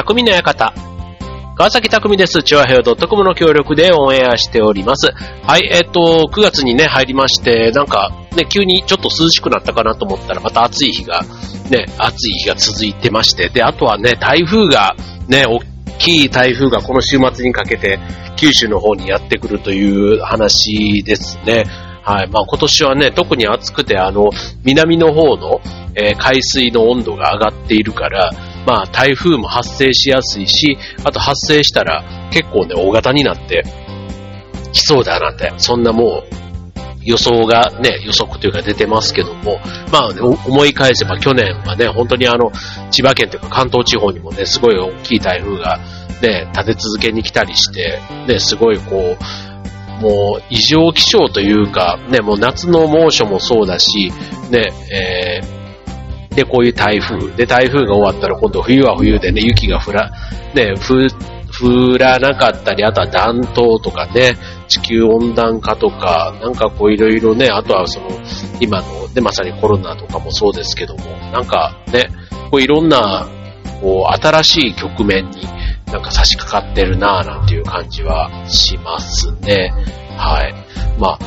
匠の館。川崎匠です。チュアヘオ .com の協力でオンエアしております。はい、えっ、と、9月にね、入りまして、なんか、ね、急にちょっと涼しくなったかなと思ったら、また暑い日が、ね、暑い日が続いてまして、で、あとはね、台風が、ね、大きい台風がこの週末にかけて、九州の方にやってくるという話ですね。はい。まあ今年はね、特に暑くて、あの、南の方の、えー、海水の温度が上がっているから、まあ台風も発生しやすいし、あと発生したら結構ね、大型になってきそうだなって、そんなもう予想がね、予測というか出てますけども、まあ、ね、思い返せば去年はね、本当にあの、千葉県というか関東地方にもね、すごい大きい台風がね、立て続けに来たりして、ね、すごいこう、もう異常気象というか、ね、もう夏の猛暑もそうだし、ね、えー、で、こういう台風。で、台風が終わったら今度冬は冬でね、雪が降ら、ね、降降らなかったり、あとは暖冬とかね、地球温暖化とか、なんかこういろいろね、あとはその、今のね、まさにコロナとかもそうですけども、なんかね、こういろんな、こう、新しい局面になんか差し掛かってるなぁなんていう感じはしますね。はい。まあ、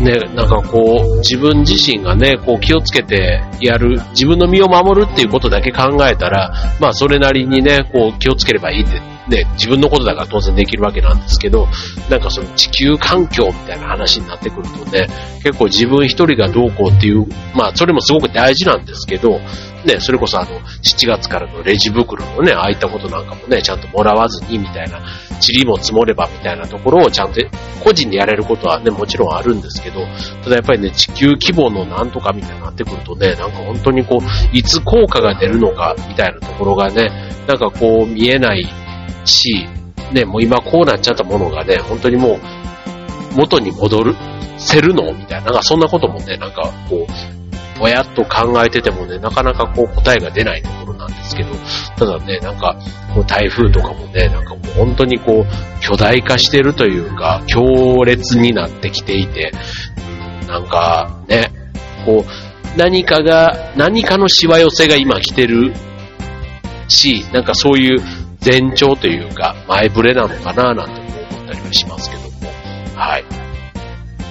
ね、なんかこう、自分自身がね、こう気をつけてやる、自分の身を守るっていうことだけ考えたら、まあそれなりにね、こう気をつければいいってね、自分のことだから当然できるわけなんですけど、なんかその地球環境みたいな話になってくるとね、結構自分一人がどうこうっていう、まあそれもすごく大事なんですけど、ね、それこそあの、7月からのレジ袋のね、ああいったことなんかもね、ちゃんともらわずにみたいな、塵も積もればみたいなところをちゃんと個人でやれることはね、もちろんあるんですけど、ただやっぱりね、地球規模のなんとかみたいになってくるとね、なんか本当にこう、いつ効果が出るのかみたいなところがね、なんかこう見えないし、ね、もう今こうなっちゃったものがね、本当にもう元に戻る、せるの？みたいな、なんかそんなこともね、なんかこう、ぼやっと考えててもね、なかなかこう答えが出ないところなんですけど、ただね、なんか、こう台風とかもね、なんかもう本当にこう、巨大化してるというか、強烈になってきていて、なんかね、こう、何かが、何かのしわ寄せが今来てるし、なんかそういう前兆というか、前触れなのかななんて思ったりはしますけども。はい。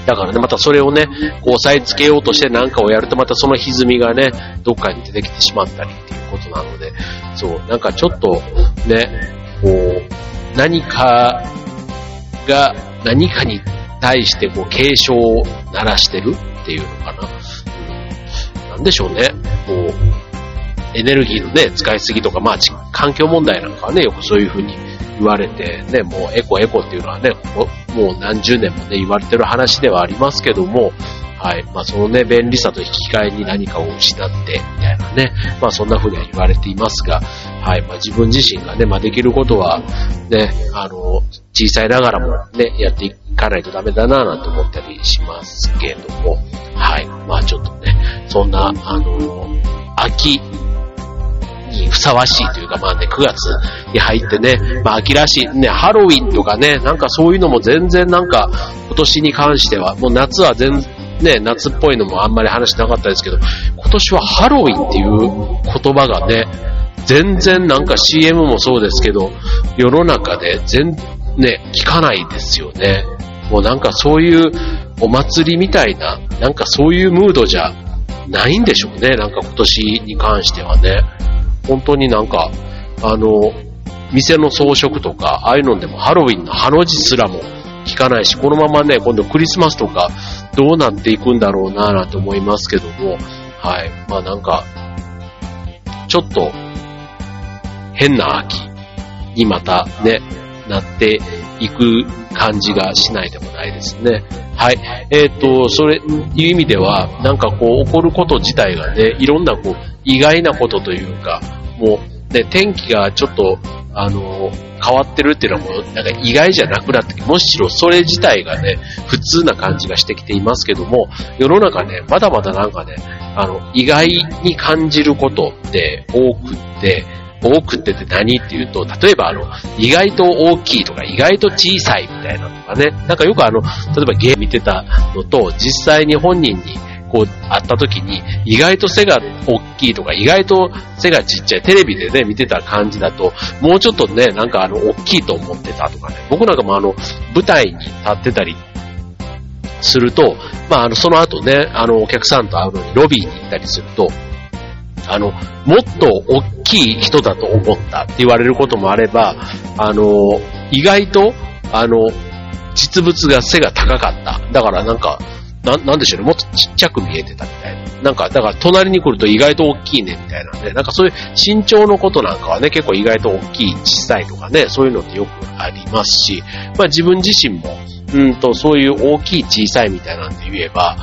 だからね、またそれをね、押さえつけようとして何かをやるとまたその歪みがね、どっかに出てきてしまったりっていうことなので、そう、なんかちょっとね、こう、何かが何かに対してこう警鐘を鳴らしてるっていうのかな。うん、なんでしょうね。こう、エネルギーのね、使いすぎとか、まあ、環境問題なんかはね、よくそういうふうに言われて、ね、もうエコエコっていうのはね、もう何十年もね、言われてる話ではありますけども、はい。まあ、そのね、便利さと引き換えに何かを失って、みたいなね。まあ、そんな風には言われていますが、はい。まあ、自分自身がね、まあ、できることは、ね、あの、小さいながらもね、やっていかないとダメだな、なんて思ったりしますけども、はい。まあ、ちょっとね、そんな、あの、秋にふさわしいというか、まあね、9月に入ってね、まあ秋らしい、ね、ハロウィンとかね、なんかそういうのも全然なんか、今年に関しては、もう夏は全、ね、夏っぽいのもあんまり話なかったですけど、今年はハロウィンっていう言葉がね、全然なんか CM もそうですけど、世の中で全、ね、聞かないですよね。もうなんかそういうお祭りみたいな、なんかそういうムードじゃないんでしょうね。なんか今年に関してはね。本当になんか、あの、店の装飾とか、ああいうのでもハロウィンのハの字すらも聞かないし、このままね、今度クリスマスとかどうなっていくんだろうなぁなんて思いますけども、はい。まあなんか、ちょっと変な秋にまたね、なっていく感じがしないでもないですね。はい。えっ、と、それ、いう意味では、なんかこう、起こること自体がね、いろんなこう、意外なことというか、もう、ね、天気がちょっと、あの、変わってるっていうのはもう、なんか意外じゃなくなってきて、むしろそれ自体がね、普通な感じがしてきていますけども、世の中ね、まだまだなんかね、あの、意外に感じることって多くって、多くってって何っていうと、例えばあの、意外と大きいとか、意外と小さいみたいなとかね、なんかよくあの、例えばゲーム見てたのと、実際に本人にこう、会った時に、意外と背が大きいとか、意外と背がちっちゃい、テレビでね、見てた感じだと、もうちょっとね、なんかあの、大きいと思ってたとかね、僕なんかもあの、舞台に立ってたりすると、まあ、あの、その後ね、あの、お客さんと会うのにロビーに行ったりすると、あの、もっと大きい人だと思ったって言われることもあれば、あの、意外と、あの、実物が背が高かった。だからなんか、な、なんでしょうね、もっとちっちゃく見えてたみたいな。なんか、だから隣に来ると意外と大きいねみたいなんで、なんかそういう身長のことなんかはね、結構意外と大きい、小さいとかね、そういうのってよくありますし、まあ自分自身も、うんと、そういう大きい小さいみたいなんで言えば、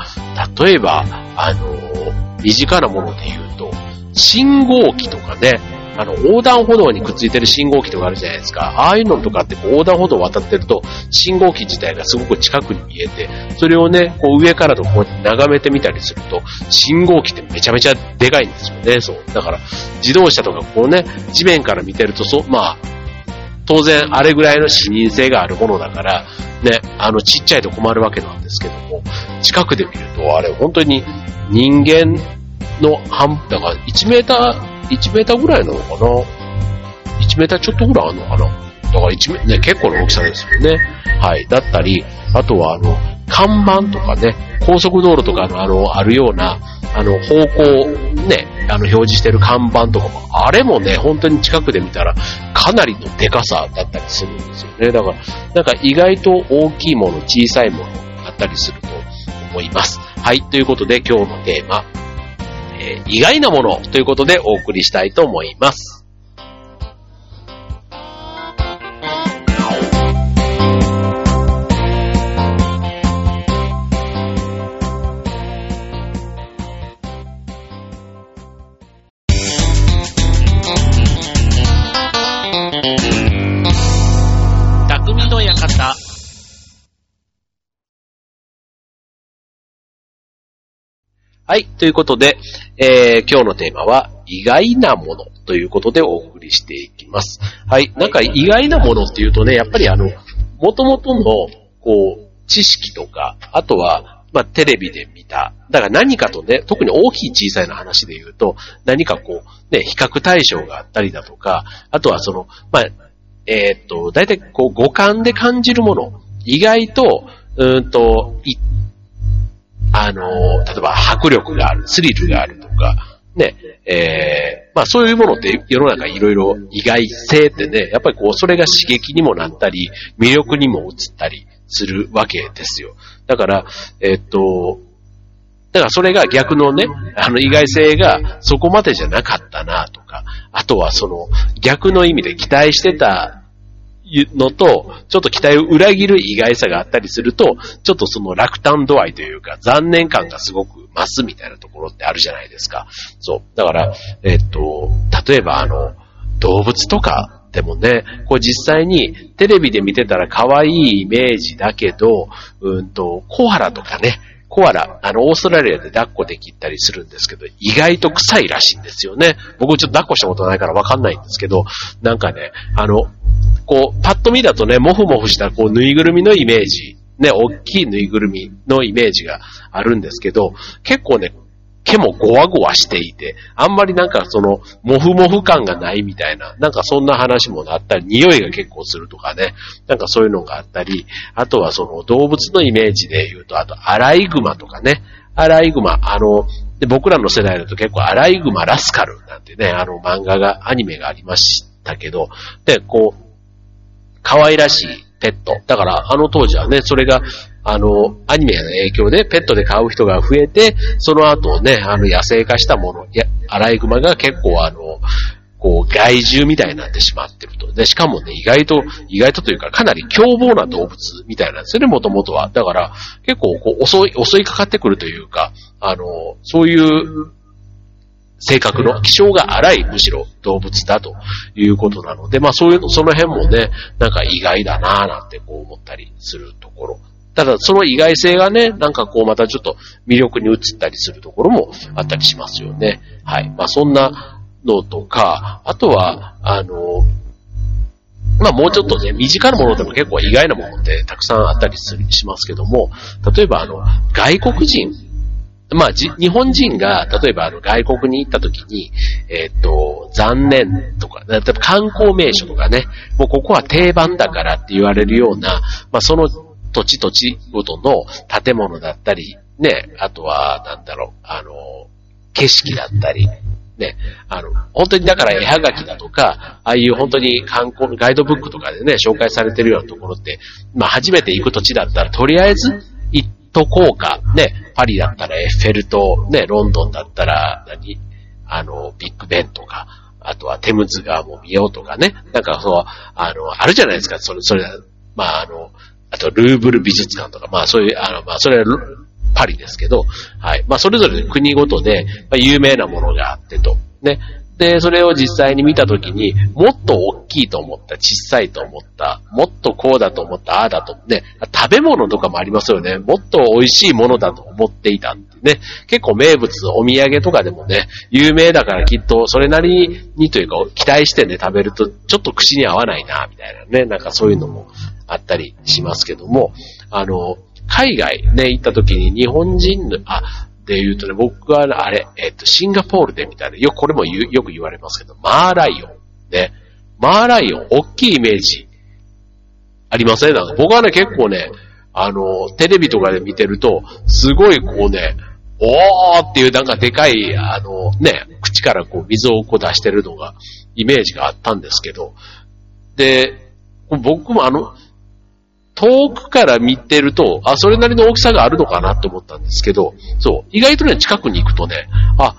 例えば、あの身近なもので言うと、信号機とかね、あの、横断歩道にくっついてる信号機とかあるじゃないですか。ああいうのとかって横断歩道を渡ってると、信号機自体がすごく近くに見えて、それをね、こう上からとこう眺めてみたりすると、信号機ってめちゃめちゃでかいんですよね。そう。だから、自動車とかこうね、地面から見てると、そう、まあ、当然あれぐらいの視認性があるものだから、ね、あのちっちゃいと困るわけなんですけども、近くで見ると、あれ本当に人間の半、だから1メーター、1メーターぐらいなのかな ?1 メーターちょっとぐらいあるのかな？だから1メ、ね、結構な大きさですよね。はい。だったり、あとはあの、看板とかね、高速道路とかのあの、あるような、あの、方向、ね、あの、表示してる看板とかも、あれもね、本当に近くで見たら、かなりのデカさだったりするんですよね。だから、なんか意外と大きいもの、小さいものあったりすると思います。はい、ということで今日のテーマ、意外なものということでお送りしたいと思います。はい。ということで、えー、今日のテーマは、意外なものということでお送りしていきます。はい。なんか意外なものっていうとね、やっぱりあの、元々の、こう、知識とか、あとは、まあ、テレビで見た。だから何かとね、特に大きい小さいの話で言うと、何かこう、ね、比較対象があったりだとか、あとはその、まあ、えー、っと、大体こう、五感で感じるもの、意外と、うんと、あの、例えば迫力がある、スリルがあるとか、ね、えー、まあそういうものって世の中いろいろ意外性ってね、やっぱりこう、それが刺激にもなったり、魅力にも映ったりするわけですよ。だから、え、っと、だからそれが逆のね、あの意外性がそこまでじゃなかったなとか、あとはその逆の意味で期待してたのと、ちょっと期待を裏切る意外さがあったりすると、ちょっとその落胆度合いというか、残念感がすごく増すみたいなところってあるじゃないですか。そう。だから、えっと、例えばあの、動物とかでもね、こう実際にテレビで見てたら可愛いイメージだけど、うんと、コアラとかね、コアラ、あの、オーストラリアで抱っこできたりするんですけど、意外と臭いらしいんですよね。僕ちょっと抱っこしたことないからわかんないんですけど、なんかね、あの、こう、パッと見だとね、もふもふした、こう、ぬいぐるみのイメージ、ね、大きいぬいぐるみのイメージがあるんですけど、結構ね、毛もゴワゴワしていて、あんまりなんかその、もふもふ感がないみたいな、なんかそんな話もあったり、匂いが結構するとかね、なんかそういうのがあったり、あとはその動物のイメージで言うと、あとアライグマとかね、アライグマ、あの、で僕らの世代だと結構アライグマラスカルなんてね、あの漫画が、アニメがありましたけど、で、こう、可愛らしいペット。だから、あの当時はね、それが、あの、アニメの影響でペットで飼う人が増えて、その後ね、あの野生化したもの、や、アライグマが結構あの、こう、害獣みたいになってしまってると。で、しかもね、意外と、意外とというか、かなり凶暴な動物みたいなんですよね、もともとは。だから、結構、こう、襲い、襲いかかってくるというか、あの、そういう性格の気性が荒い、むしろ動物だということなので、まあそういう、その辺もね、なんか意外だなぁなんてこう思ったりするところ。ただその意外性がね、なんかこうまたちょっと魅力に移ったりするところもあったりしますよね。はい。まあそんなのとか、あとは、あの、まあもうちょっとね、身近なものでも結構意外なものってたくさんあったりするしますけども、例えばあの、外国人まあ、じ、日本人が、例えばあの外国に行った時に、えっ、と、残念とか、例えば観光名所とかね、もうここは定番だからって言われるような、まあその土地土地ごとの建物だったり、ね、あとは、なんだろう、あの、景色だったり、ね、あの、本当にだから絵はがきだとか、ああいう本当に観光の、ガイドブックとかでね、紹介されてるようなところって、まあ初めて行く土地だったら、とりあえず行っとこうか、ね、パリだったらエッフェル塔、ね、ロンドンだったら、何あの、ビッグベンとか、あとはテムズ川も見ようとかね、なんかそう、あの、あるじゃないですか、それ、それ、まああの、あとルーブル美術館とか、まあそういう、あの、まあそれはパリですけど、はい。まあそれぞれ国ごとで、まあ、有名なものがあってと、ね。で、それを実際に見たときに、もっと大きいと思った、小さいと思った、もっとこうだと思った、ああだと、ね、食べ物とかもありますよね。もっと美味しいものだと思っていたってね。結構名物、お土産とかでもね、有名だからきっとそれなりにというか、期待してね、食べるとちょっと口に合わないな、みたいなね。なんかそういうのもあったりしますけども、あの、海外ね、行った時に日本人の、あ、で言うとね、僕はあれ、えっ、と、シンガポールでみたいな、よく、これもよく言われますけど、マーライオン。ね。マーライオン、大きいイメージ、ありません？なんか僕はね、結構ね、あの、テレビとかで見てると、すごいこうね、おーっていうなんかでかい、あの、ね、口からこう水をこう出してるのが、イメージがあったんですけど、で、僕もあの、遠くから見てると、あ、それなりの大きさがあるのかなって思ったんですけど、そう、意外とね、近くに行くとね、あ、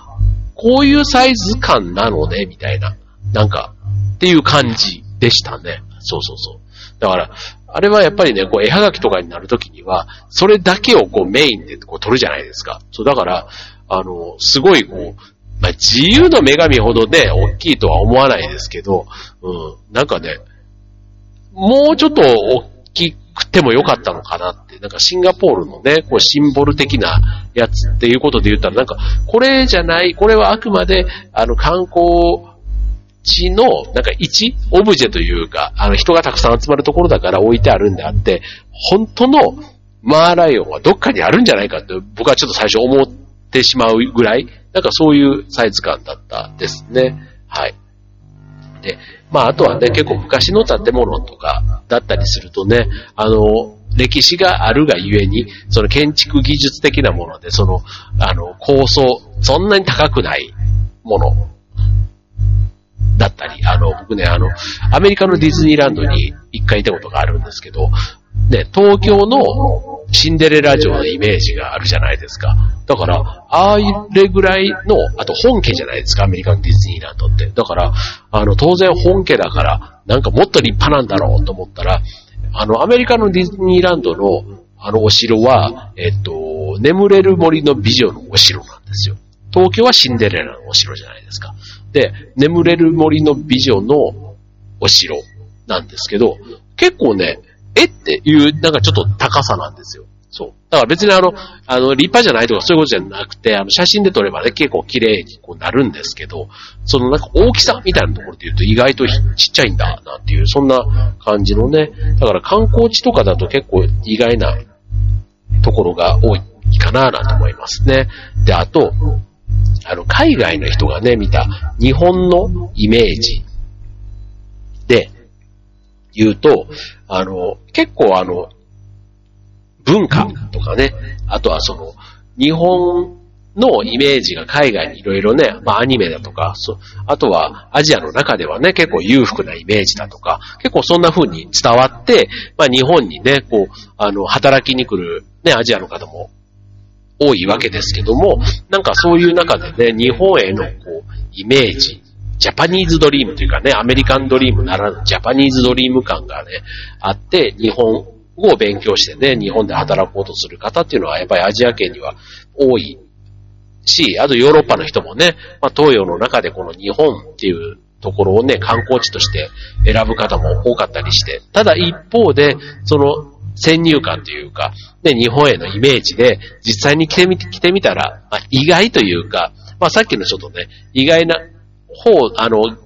こういうサイズ感なのね、みたいな、なんか、っていう感じでしたね。そうそうそう。だから、あれはやっぱりね、こう、絵はがきとかになるときには、それだけをこう、メインでこう、撮るじゃないですか。そう、だから、あの、すごいこう、まあ、自由の女神ほどね、大きいとは思わないですけど、うん、なんかね、もうちょっと大きくてもよかったのかなって、なんかシンガポールのね、こうシンボル的なやつっていうことで言ったら、なんか、これじゃない、これはあくまで、あの、観光地の、なんか一、オブジェというか、あの、人がたくさん集まるところだから置いてあるんであって、本当のマーライオンはどっかにあるんじゃないかって、僕はちょっと最初思ってしまうぐらい、なんかそういうサイズ感だったですね。はい。で、まあ、あとはね、結構昔の建物とかだったりするとね、あの、歴史があるがゆえに、その建築技術的なもので、その、あの、構想、そんなに高くないものだったり、あの、僕ね、あの、アメリカのディズニーランドに一回行ったことがあるんですけど、ね、東京のシンデレラ城のイメージがあるじゃないですか。だから、ああいれぐらいの、あと本家じゃないですか、アメリカのディズニーランドって。だから、あの、当然本家だから、なんかもっと立派なんだろうと思ったら、あの、アメリカのディズニーランドの、あのお城は、えっと、眠れる森の美女のお城なんですよ。東京はシンデレラのお城じゃないですか。で、眠れる森の美女のお城なんですけど、結構ね、え？っていう、なんかちょっと高さなんですよ。そう。だから別にあの、あの、立派じゃないとかそういうことじゃなくて、あの、写真で撮ればね、結構綺麗にこうなるんですけど、そのなんか大きさみたいなところで言うと意外とちっちゃいんだ、なんていう、そんな感じのね、だから観光地とかだと結構意外なところが多いかな、なんて思いますね。で、あと、あの、海外の人がね、見た日本のイメージで言うと、あの、結構あの、文化とかね、あとはその、日本のイメージが海外にいろいろね、まあアニメだとか、そあとはアジアの中ではね、結構裕福なイメージだとか、結構そんな風に伝わって、まあ日本にね、こう、あの、働きに来るね、アジアの方も多いわけですけども、なんかそういう中でね、日本へのこう、イメージ、ジャパニーズドリームというかね、アメリカンドリームならぬジャパニーズドリーム感がね、あって、日本語を勉強してね、日本で働こうとする方っていうのはやっぱりアジア圏には多いし、あとヨーロッパの人もね、まあ、東洋の中でこの日本っていうところをね、観光地として選ぶ方も多かったりして、ただ一方で、その先入観というか、ね、日本へのイメージで、実際に来てみ、来てみたら、まあ、意外というか、まあさっきのちょっとね、意外な方、あの、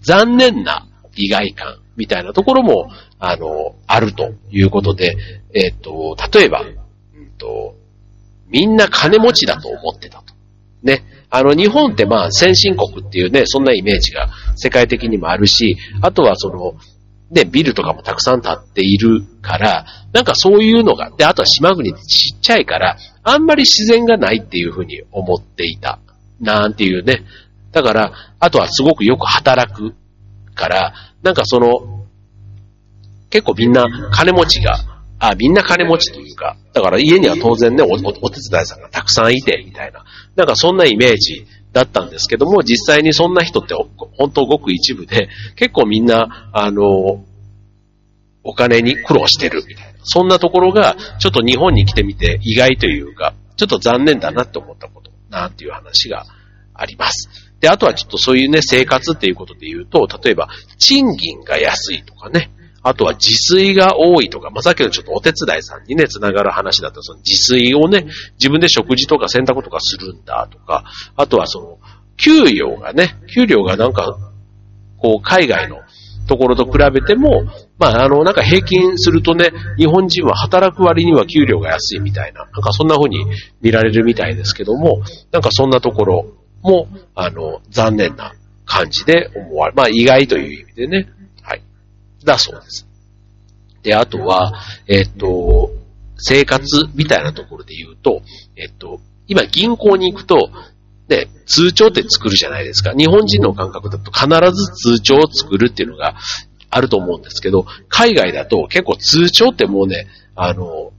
残念な意外感みたいなところも、あの、あるということで、えっ、と、例えば、うんと、みんな金持ちだと思ってたと。ね。あの、日本ってまあ先進国っていうね、そんなイメージが世界的にもあるし、あとはその、ね、ビルとかもたくさん建っているから、なんかそういうのが、で、あとは島国ってちっちゃいから、あんまり自然がないっていうふうに思っていた。なんていうね。だから、あとはすごくよく働くから、なんかその、結構みんな金持ちが、あ、みんな金持ちというか、だから家には当然ねお、お手伝いさんがたくさんいて、みたいな。なんかそんなイメージだったんですけども、実際にそんな人って本当ごく一部で、結構みんな、あの、お金に苦労してるみたいな。そんなところが、ちょっと日本に来てみて意外というか、ちょっと残念だなって思ったこと、なんていう話があります。で、あとはちょっとそういうね、生活っていうことで言うと、例えば、賃金が安いとかね、あとは自炊が多いとか、まあ、さっきのちょっとお手伝いさんにね、つながる話だったその自炊をね、自分で食事とか洗濯とかするんだとか、あとはその、給料がね、給料がなんか、こう、海外のところと比べても、まあ、あの、なんか平均するとね、日本人は働く割には給料が安いみたいな、なんかそんな風に見られるみたいですけども、なんかそんなところも、あの、残念な感じで思われ、まあ意外という意味でね、はい。だそうです。で、あとは、えっと、生活みたいなところで言うと、えっと、今銀行に行くと、ね、通帳って作るじゃないですか。日本人の感覚だと必ず通帳を作るっていうのがあると思うんですけど、海外だと結構通帳ってもうね、あの、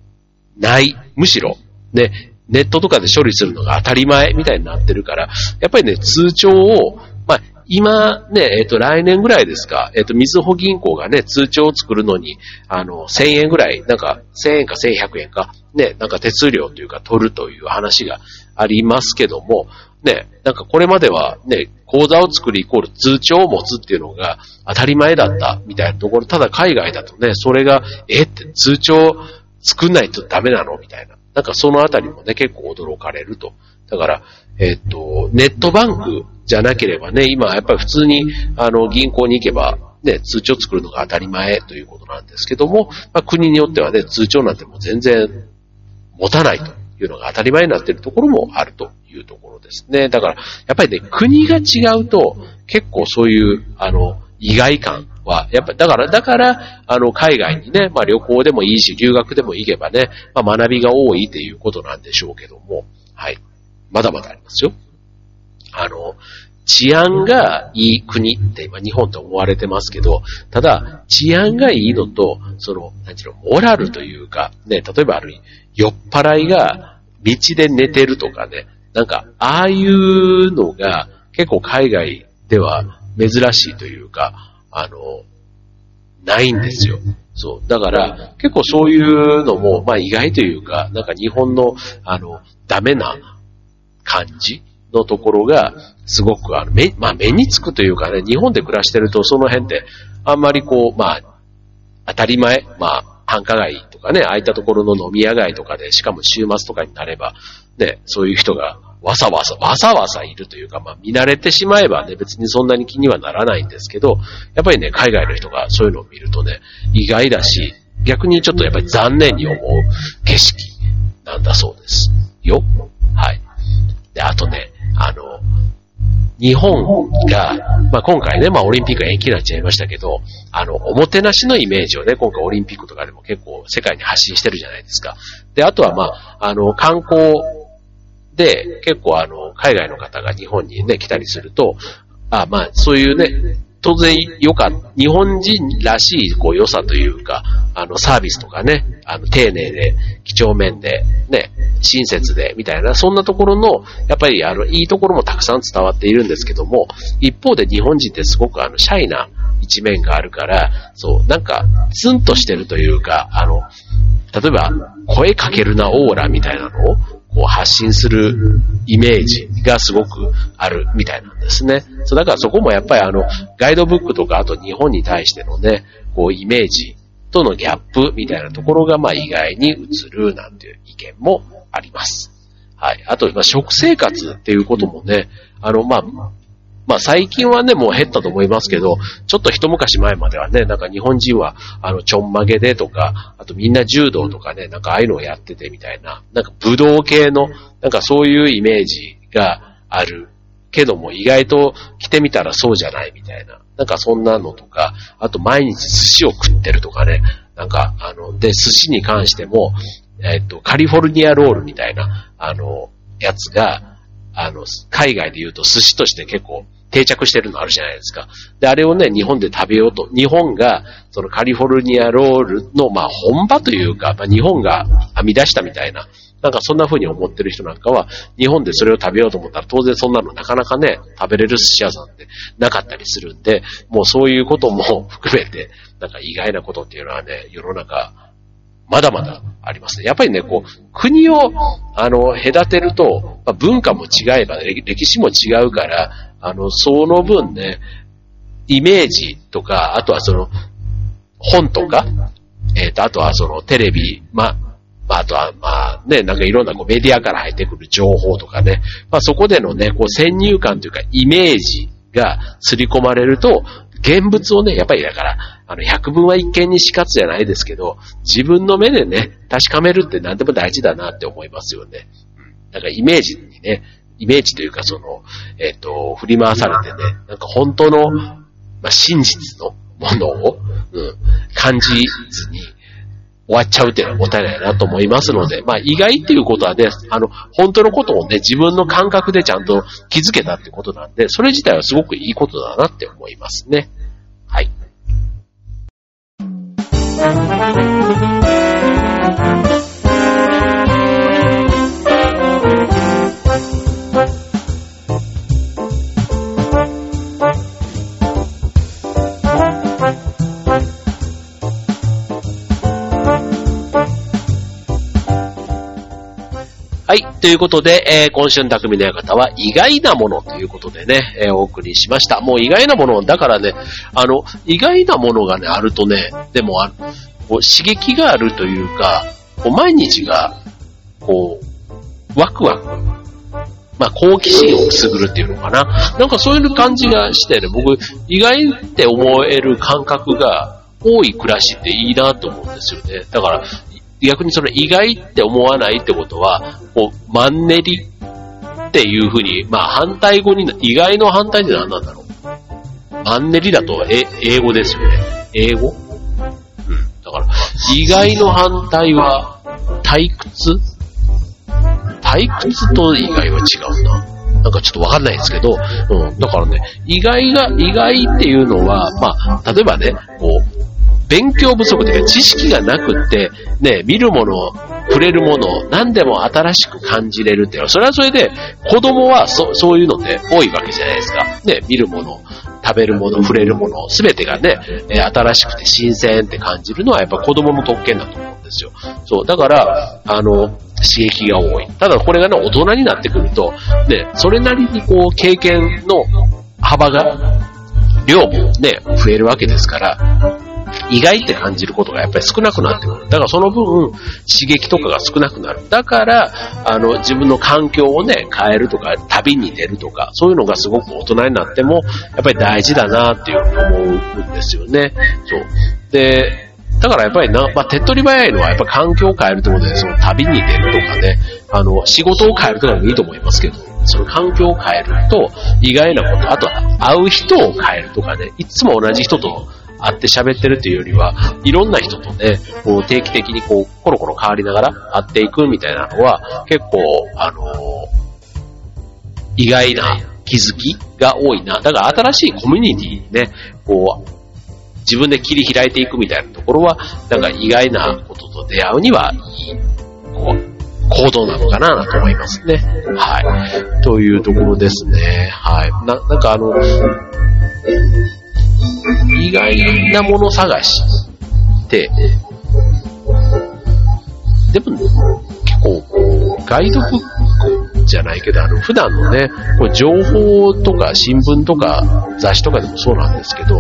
ない。むしろ、ね、ネットとかで処理するのが当たり前みたいになってるから、やっぱりね、通帳を、まあ、今ね、えっ、と、来年ぐらいですか、えっ、と、みずほ銀行がね、通帳を作るのに、あの、1000円ぐらい、なんか、1000円か1100円か、ね、なんか手数料というか取るという話がありますけども、ね、なんかこれまではね、口座を作るイコール通帳を持つっていうのが当たり前だったみたいなところ、ただ海外だとね、それが、えって通帳作んないとダメなのみたいな。なんかそのあたりもね、結構驚かれると。だから、えっ、と、ネットバンクじゃなければね、今やっぱり普通に、あの、銀行に行けば、ね、通帳作るのが当たり前ということなんですけども、まあ、国によってはね、通帳なんてもう全然持たないというのが当たり前になっているところもあるというところですね。だから、やっぱりね、国が違うと、結構そういう、あの、意外感は、やっぱ、だから、だから、あの、海外にね、まあ旅行でもいいし、留学でも行けばね、まあ学びが多いっていうことなんでしょうけども、はい。まだまだありますよ。あの、治安がいい国って今日本と思われてますけど、ただ、治安がいいのと、その、なんていうの、モラルというか、ね、例えばある酔っ払いが道で寝てるとかね、なんか、ああいうのが結構海外では珍しいというか、あの、ないんですよ。そう。だから、結構そういうのも、まあ意外というか、なんか日本の、あの、ダメな感じのところが、すごく、あの、目、まあ目につくというかね、日本で暮らしてるとその辺って、あんまりこう、まあ、当たり前、まあ、繁華街とかね、ああいったところの飲み屋街とかで、しかも週末とかになれば、ね、そういう人がわさわさ、わさわさいるというか、まあ見慣れてしまえばね、別にそんなに気にはならないんですけど、やっぱりね、海外の人がそういうのを見るとね、意外だし、逆にちょっとやっぱり残念に思う景色なんだそうです。よ。はい。で、あとね、あの、日本が、まあ、今回ね、まあ、オリンピック延期になっちゃいましたけど、あの、おもてなしのイメージをね、今回オリンピックとかでも結構世界に発信してるじゃないですか。で、あとはまあ、あの、観光で、結構あの、海外の方が日本にね、来たりすると、あまあ、そういうね、当然よかった、日本人らしいこう良さというか、あのサービスとかね、あの丁寧で、几帳面で、ね、親切で、みたいな、そんなところの、やっぱりあの、いいところもたくさん伝わっているんですけども、一方で日本人ってすごくあの、シャイな一面があるから、そう、なんか、ツンとしてるというか、あの、例えば、声かけるなオーラみたいなのを、こう発信するイメージがすごくあるみたいなんですね。そう、だからそこもやっぱりあの、ガイドブックとか、あと日本に対してのね、こうイメージとのギャップみたいなところがまあ意外に映るなんていう意見もあります。はい。あと、まあ、食生活っていうこともね、あの、まあ、まあ最近はね、もう減ったと思いますけど、ちょっと一昔前まではね、なんか日本人は、あの、ちょんまげでとか、あとみんな柔道とかね、なんかああいうのをやっててみたいな、なんか武道系の、なんかそういうイメージがあるけども、意外と着てみたらそうじゃないみたいな、なんかそんなのとか、あと毎日寿司を食ってるとかね、なんか、あの、で、寿司に関しても、えっと、カリフォルニアロールみたいな、あの、やつが、あの、海外で言うと寿司として結構定着してるのあるじゃないですか。で、あれをね、日本で食べようと、日本が、そのカリフォルニアロールの、まあ本場というか、まあ日本が編み出したみたいな、なんかそんな風に思ってる人なんかは、日本でそれを食べようと思ったら当然そんなのなかなかね、食べれる寿司屋さんってなかったりするんで、もうそういうことも 含めて、なんか意外なことっていうのはね、世の中、まだまだありますね。やっぱりね、こう、国を、あの、隔てると、まあ、文化も違えば、歴史も違うから、あの、その分ね、イメージとか、あとはその、本とか、えっ、ー、と、あとはそのテレビ、ま、まあ、あとは、まあね、なんかいろんなこうメディアから入ってくる情報とかね、まあそこでのね、こう先入観というかイメージが刷り込まれると、現物をね、やっぱりだから、あの、百分は一見にしかつじゃないですけど、自分の目でね、確かめるって何でも大事だなって思いますよね。うん。だからイメージにね、イメージというかその、えっ、ー、と、振り回されてね、なんか本当の、まあ、真実のものを、うん、感じずに終わっちゃうっていうのはもったいないなと思いますので、まあ意外っていうことはね、あの、本当のことをね、自分の感覚でちゃんと気づけたってことなんで、それ自体はすごくいいことだなって思いますね。はい。ということで、えー、今週の匠の館は意外なものということでね、えー、お送りしました。もう意外なもの、だからね、あの、意外なものがね、あるとね、でもあこう刺激があるというか、こう毎日が、こう、ワクワク。まあ、好奇心をくすぐるっていうのかな。なんかそういう感じがしてね、僕、意外って思える感覚が多い暮らしっていいなと思うんですよね。だから、逆にその意外って思わないってことは、こう、マンネリっていうふうに、まあ反対語に、意外の反対って何なんだろう。マンネリだと、え、英語ですよね。英語？うん。だから、意外の反対は、退屈？退屈と意外は違うな。なんかちょっとわかんないですけど、うん。だからね、意外が、意外っていうのは、まあ、例えばね、こう、勉強不足というか知識がなくって、ね、見るもの、触れるものを、何でも新しく感じれるっていうのは、それはそれで、子供はそそういうのって多いわけじゃないですか。ね、見るもの、食べるもの、触れるもの、すべてがね、新しくて新鮮って感じるのはやっぱ子供の特権だと思うんですよ。そう、だから、あの、刺激が多い。ただこれがね、大人になってくると、ね、それなりにこう、経験の幅が、量もね、増えるわけですから、意外って感じることがやっぱり少なくなってくる。だからその分、刺激とかが少なくなる。だから、あの、自分の環境をね、変えるとか、旅に出るとか、そういうのがすごく大人になっても、やっぱり大事だなっていうふうに思うんですよね。そう。で、だからやっぱりな、まあ、手っ取り早いのはやっぱ環境を変えるってことで、その旅に出るとかね、あの、仕事を変えるとかもいいと思いますけど、その環境を変えると、意外なこと、あとは会う人を変えるとかね、いつも同じ人と会って喋ってるっていうよりは、いろんな人とね、こう定期的にこう、コロコロ変わりながら会っていくみたいなのは、結構、あのー、意外な気づきが多いな。だから新しいコミュニティにね、こう、自分で切り開いていくみたいなところは、なんか意外なことと出会うには、いい、こう、行動なのかなと思いますね。はい。というところですね。はい。な、なんかあの、意外なもの探しって、でも、結構こう、ガイドブックじゃないけど、あの、普段のね、こう情報とか新聞とか雑誌とかでもそうなんですけど、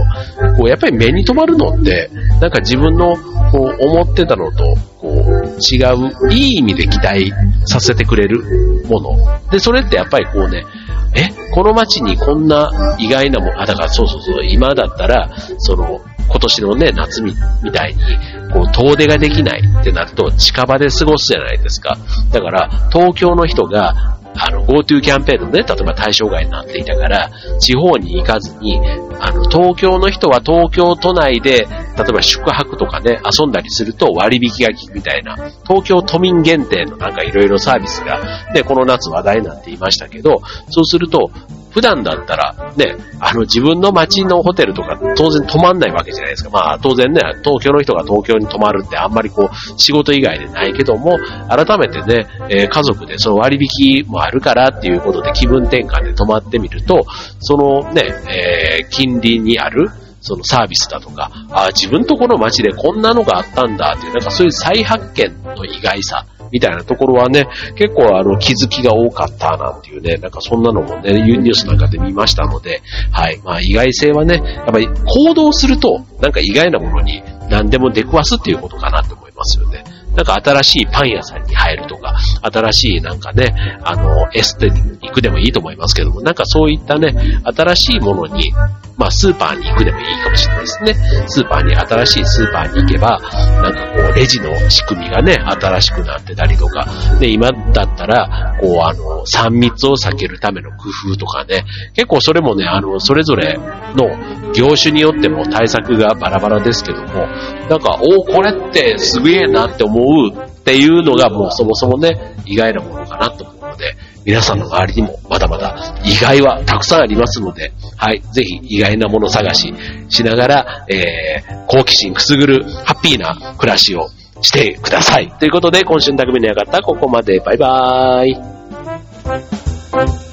こう、やっぱり目に留まるのって、なんか自分の、こう、思ってたのと、こう、違う、いい意味で期待させてくれるもの。で、それってやっぱりこうね、え、この街にこんな意外なもん、あ、だからそうそうそう、今だったら、その、今年のね、夏みみたいに、こう、遠出ができないってなると、近場で過ごすじゃないですか。だから、東京の人が、あの、GoTo キャンペーンのね、例えば対象外になっていたから、地方に行かずに、あの、東京の人は東京都内で、例えば宿泊とかね、遊んだりすると割引が効くみたいな、東京都民限定のなんかいろいろサービスが、で、この夏話題になっていましたけど、そうすると、普段だったら、ね、あの自分の街のホテルとか当然泊まんないわけじゃないですか。まあ当然ね、東京の人が東京に泊まるってあんまりこう仕事以外でないけども、改めてね、えー、家族でその割引もあるからっていうことで気分転換で泊まってみると、そのね、えー、近隣にあるそのサービスだとか、あ自分とこの街でこんなのがあったんだっていう、なんかそういう再発見の意外さみたいなところはね、結構あの気づきが多かったなんていうね、なんかそんなのもね、ニュースなんかで見ましたので、はい。まあ意外性はね、やっぱり行動すると、なんか意外なものに何でも出くわすっていうことかなって思いますよね。なんか新しいパン屋さんに入るとか、新しいなんかね、あの、エステに行くでもいいと思いますけども、なんかそういったね、新しいものに、まあスーパーに行くでもいいかもしれないですね。スーパーに、新しいスーパーに行けば、なんかこう、レジの仕組みがね、新しくなってたりとか、で、今だったら、こう、あの、3密を避けるための工夫とかね、結構それもね、あの、それぞれの業種によっても対策がバラバラですけども、なんか、おこれってすげえなって思うっていうのがもうそもそもね、意外なものかなと思うので、皆さんの周りにもまだまだ意外はたくさんありますので、はい、ぜひ意外なもの探ししながら、えー、好奇心くすぐるハッピーな暮らしをしてください。ということで、今週の匠った、ここまで。バイバーイ。